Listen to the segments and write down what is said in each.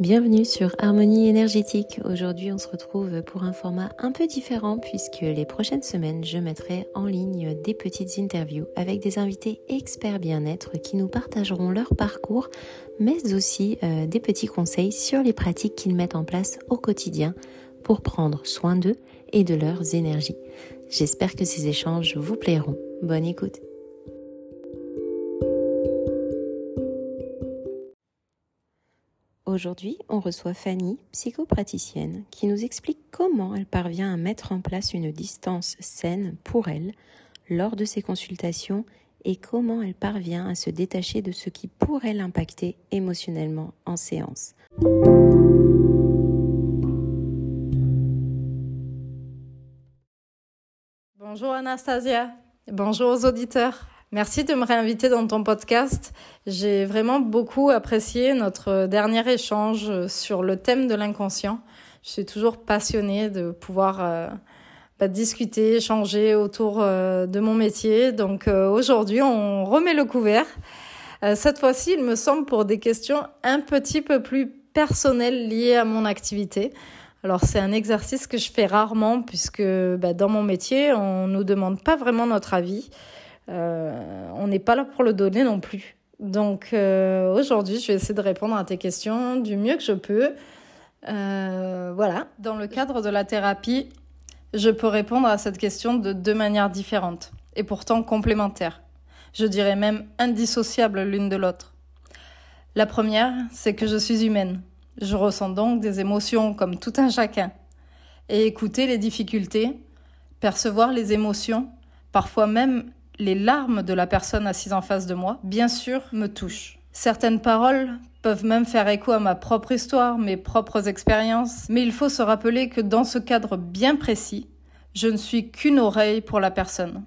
Bienvenue sur Harmonie énergétique. Aujourd'hui, on se retrouve pour un format un peu différent puisque les prochaines semaines, je mettrai en ligne des petites interviews avec des invités experts bien-être qui nous partageront leur parcours, mais aussi euh, des petits conseils sur les pratiques qu'ils mettent en place au quotidien pour prendre soin d'eux et de leurs énergies. J'espère que ces échanges vous plairont. Bonne écoute. Aujourd'hui, on reçoit Fanny, psychopraticienne, qui nous explique comment elle parvient à mettre en place une distance saine pour elle lors de ses consultations et comment elle parvient à se détacher de ce qui pourrait l'impacter émotionnellement en séance. Bonjour Anastasia, bonjour aux auditeurs. Merci de me réinviter dans ton podcast. J'ai vraiment beaucoup apprécié notre dernier échange sur le thème de l'inconscient. Je suis toujours passionnée de pouvoir euh, bah, discuter, échanger autour euh, de mon métier. Donc euh, aujourd'hui, on remet le couvert. cette fois-ci, il me semble pour des questions un petit peu plus personnelles liées à mon activité. Alors c'est un exercice que je fais rarement puisque bah, dans mon métier, on nous demande pas vraiment notre avis. Euh, on n'est pas là pour le donner non plus. Donc euh, aujourd'hui, je vais essayer de répondre à tes questions du mieux que je peux. Euh, voilà, dans le cadre de la thérapie, je peux répondre à cette question de deux manières différentes et pourtant complémentaires. Je dirais même indissociables l'une de l'autre. La première, c'est que je suis humaine. Je ressens donc des émotions comme tout un chacun. Et écouter les difficultés, percevoir les émotions, parfois même les larmes de la personne assise en face de moi, bien sûr, me touchent. Certaines paroles peuvent même faire écho à ma propre histoire, mes propres expériences, mais il faut se rappeler que dans ce cadre bien précis, je ne suis qu'une oreille pour la personne.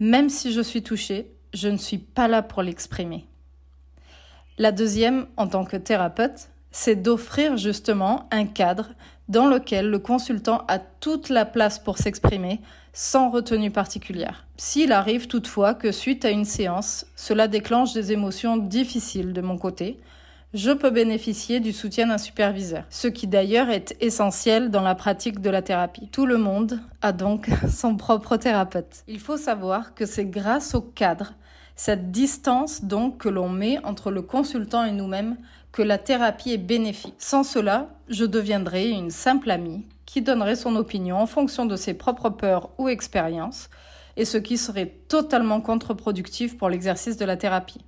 Même si je suis touchée, je ne suis pas là pour l'exprimer. La deuxième, en tant que thérapeute, c'est d'offrir justement un cadre dans lequel le consultant a toute la place pour s'exprimer sans retenue particulière. S'il arrive toutefois que suite à une séance, cela déclenche des émotions difficiles de mon côté, je peux bénéficier du soutien d'un superviseur, ce qui d'ailleurs est essentiel dans la pratique de la thérapie. Tout le monde a donc son propre thérapeute. Il faut savoir que c'est grâce au cadre, cette distance donc que l'on met entre le consultant et nous-mêmes, que la thérapie est bénéfique. Sans cela, je deviendrai une simple amie qui donnerait son opinion en fonction de ses propres peurs ou expériences, et ce qui serait totalement contre-productif pour l'exercice de la thérapie.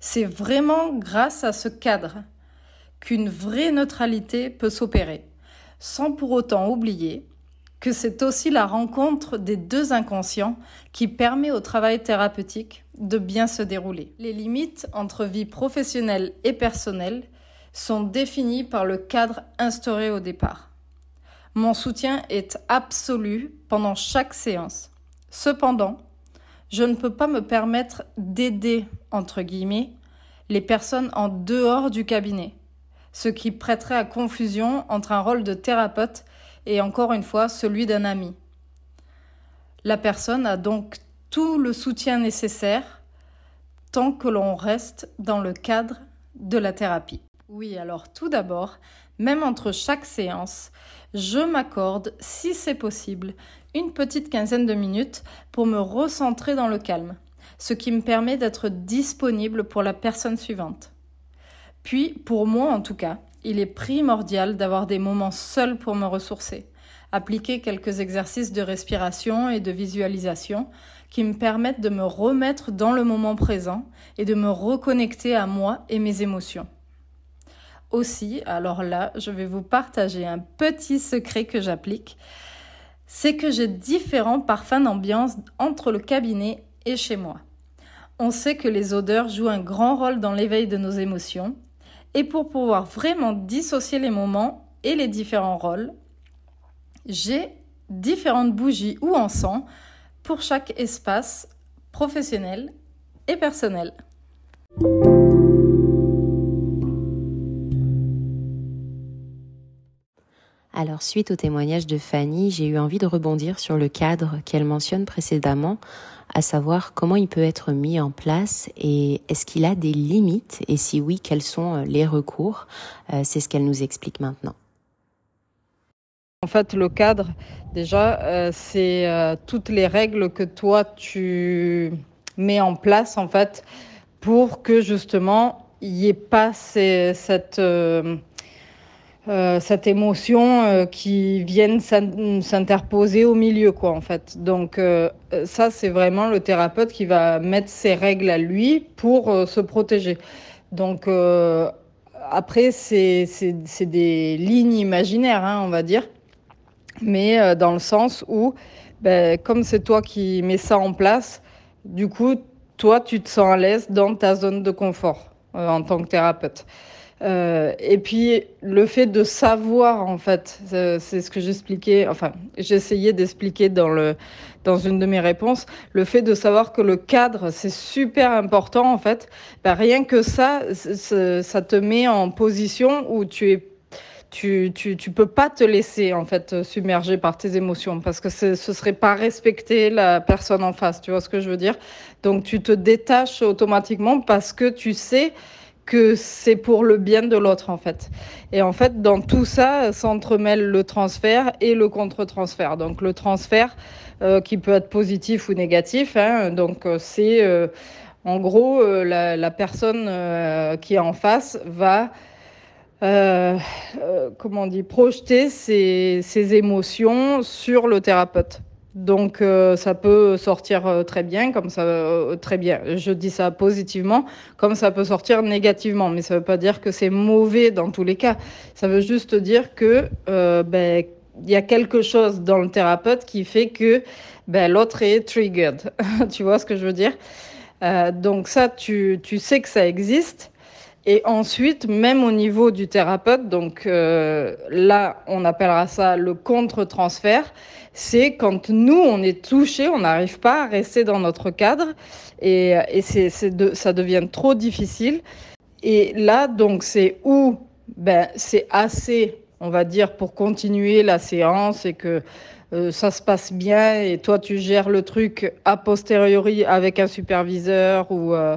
C'est vraiment grâce à ce cadre qu'une vraie neutralité peut s'opérer, sans pour autant oublier que c'est aussi la rencontre des deux inconscients qui permet au travail thérapeutique de bien se dérouler. Les limites entre vie professionnelle et personnelle sont définies par le cadre instauré au départ. Mon soutien est absolu pendant chaque séance. Cependant, je ne peux pas me permettre d'aider, entre guillemets, les personnes en dehors du cabinet, ce qui prêterait à confusion entre un rôle de thérapeute et encore une fois celui d'un ami. La personne a donc tout le soutien nécessaire tant que l'on reste dans le cadre de la thérapie. Oui, alors tout d'abord, même entre chaque séance, je m'accorde, si c'est possible, une petite quinzaine de minutes pour me recentrer dans le calme, ce qui me permet d'être disponible pour la personne suivante. Puis, pour moi en tout cas, il est primordial d'avoir des moments seuls pour me ressourcer, appliquer quelques exercices de respiration et de visualisation qui me permettent de me remettre dans le moment présent et de me reconnecter à moi et mes émotions. Aussi, alors là, je vais vous partager un petit secret que j'applique. C'est que j'ai différents parfums d'ambiance entre le cabinet et chez moi. On sait que les odeurs jouent un grand rôle dans l'éveil de nos émotions. Et pour pouvoir vraiment dissocier les moments et les différents rôles, j'ai différentes bougies ou encens pour chaque espace professionnel et personnel. Alors suite au témoignage de Fanny, j'ai eu envie de rebondir sur le cadre qu'elle mentionne précédemment, à savoir comment il peut être mis en place et est-ce qu'il a des limites et si oui, quels sont les recours? Euh, c'est ce qu'elle nous explique maintenant. En fait, le cadre, déjà, euh, c'est euh, toutes les règles que toi, tu mets en place, en fait, pour que justement, il n'y ait pas cette... Euh, cette émotion euh, qui vienne s'interposer au milieu, quoi, en fait. Donc, euh, ça, c'est vraiment le thérapeute qui va mettre ses règles à lui pour se protéger. Donc, après, c'est des lignes imaginaires, hein, on va dire, mais dans le sens où, ben, comme c'est toi qui mets ça en place, du coup, toi, tu te sens à l'aise dans ta zone de confort en tant que thérapeute. Euh, et puis le fait de savoir en fait, c'est ce que j'expliquais, enfin j'essayais d'expliquer dans dans une de mes réponses, le fait de savoir que le cadre c'est super important en fait, ben, rien que ça, ça te met en position où tu es tu, tu, tu peux pas te laisser en fait submerger par tes émotions parce que ce serait pas respecter la personne en face, tu vois ce que je veux dire? Donc tu te détaches automatiquement parce que tu sais que c'est pour le bien de l'autre en fait. Et en fait, dans tout ça s'entremêle le transfert et le contre-transfert. Donc le transfert euh, qui peut être positif ou négatif. Hein, donc euh, c'est euh, en gros la, personne qui est en face va comment on projeter ses émotions sur le thérapeute. Donc euh, ça peut sortir euh, très bien, comme ça euh, très bien. Je dis ça positivement, comme ça peut sortir négativement, mais ça ne veut pas dire que c'est mauvais dans tous les cas. Ça veut juste dire que ben il y a quelque chose dans le thérapeute qui fait que ben, l'autre est triggered. tu vois ce que je veux dire? Donc ça, tu, tu sais que ça existe. Et ensuite, même au niveau du thérapeute, donc là, on appellera ça le contre-transfert c'est quand nous, on est touché, on n'arrive pas à rester dans notre cadre et, ça devient trop difficile. Et là, donc, c'est où ben, c'est assez, on va dire, pour continuer la séance et que euh, ça se passe bien et toi, tu gères le truc a posteriori avec un superviseur ou, euh,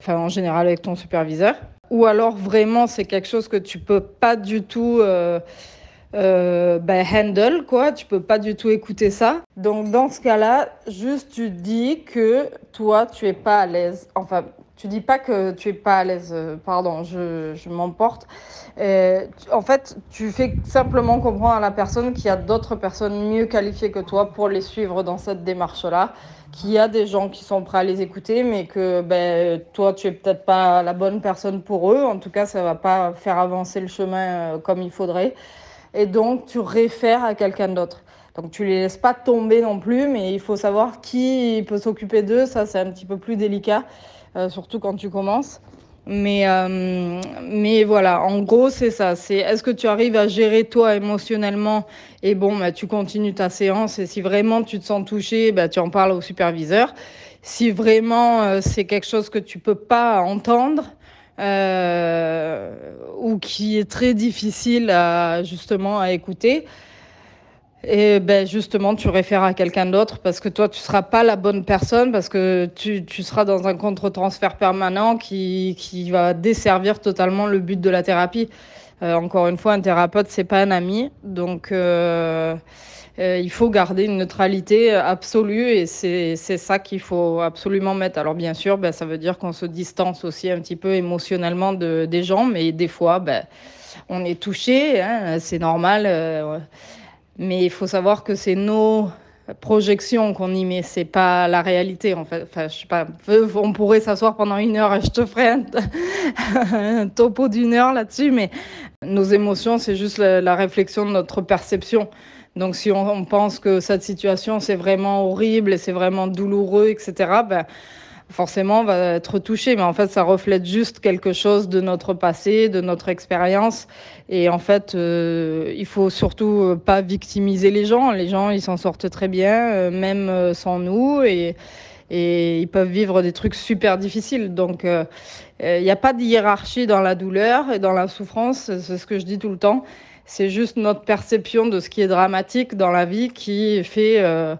enfin, en général avec ton superviseur. Ou alors, vraiment, c'est quelque chose que tu peux pas du tout. Euh, euh, ben, handle, quoi. Tu peux pas du tout écouter ça. Donc, dans ce cas-là, juste tu dis que toi, tu es pas à l'aise. Enfin, tu dis pas que tu es pas à l'aise. Euh, pardon, je, m'emporte. Euh, en fait, tu fais simplement comprendre à la personne qu'il y a d'autres personnes mieux qualifiées que toi pour les suivre dans cette démarche-là, qu'il y a des gens qui sont prêts à les écouter, mais que ben, toi, tu es peut-être pas la bonne personne pour eux. En tout cas, ça va pas faire avancer le chemin comme il faudrait et donc tu réfères à quelqu'un d'autre. Donc tu les laisses pas tomber non plus, mais il faut savoir qui peut s'occuper d'eux. Ça, c'est un petit peu plus délicat, euh, surtout quand tu commences. Mais, euh, mais voilà, en gros, c'est ça. C'est est-ce que tu arrives à gérer toi émotionnellement? Et bon, bah, tu continues ta séance et si vraiment tu te sens touché, bah, tu en parles au superviseur. Si vraiment euh, c'est quelque chose que tu peux pas entendre, euh, ou qui est très difficile à, justement à écouter. Et ben justement, tu réfères à quelqu'un d'autre parce que toi, tu seras pas la bonne personne parce que tu, tu seras dans un contre-transfert permanent qui, qui va desservir totalement le but de la thérapie. Euh, encore une fois, un thérapeute, c'est pas un ami. Donc, euh, euh, il faut garder une neutralité absolue et c'est ça qu'il faut absolument mettre. Alors bien sûr, ben, ça veut dire qu'on se distance aussi un petit peu émotionnellement de, des gens, mais des fois, ben, on est touché, hein, c'est normal. Mais il faut savoir que c'est nos projections qu'on y met, c'est pas la réalité. Enfin, je sais pas, on pourrait s'asseoir pendant une heure et je te ferai un, topo d'une heure là-dessus, mais nos émotions, c'est juste la, réflexion de notre perception. Donc si on, pense que cette situation c'est vraiment horrible et c'est vraiment douloureux, etc., forcément va être touché. Mais en fait, ça reflète juste quelque chose de notre passé, de notre expérience. Et en fait, euh, il faut surtout pas victimiser les gens. Les gens, ils s'en sortent très bien, euh, même euh, sans nous. Et, ils peuvent vivre des trucs super difficiles. Donc, il n'y a pas de hiérarchie dans la douleur et dans la souffrance, c'est ce que je dis tout le temps. C'est juste notre perception de ce qui est dramatique dans la vie qui fait euh,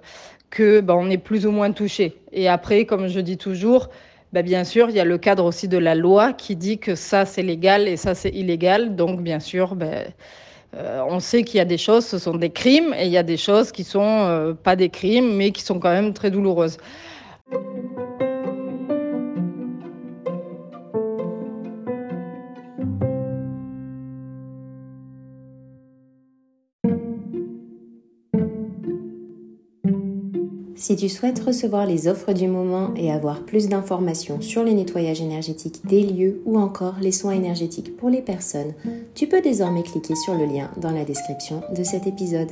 que ben, on est plus ou moins touché. Et après, comme je dis toujours, ben, bien sûr, il y a le cadre aussi de la loi qui dit que ça c'est légal et ça c'est illégal. Donc bien sûr, ben, euh, on sait qu'il y a des choses, ce sont des crimes, et il y a des choses qui sont euh, pas des crimes, mais qui sont quand même très douloureuses. Si tu souhaites recevoir les offres du moment et avoir plus d'informations sur les nettoyages énergétiques des lieux ou encore les soins énergétiques pour les personnes, tu peux désormais cliquer sur le lien dans la description de cet épisode.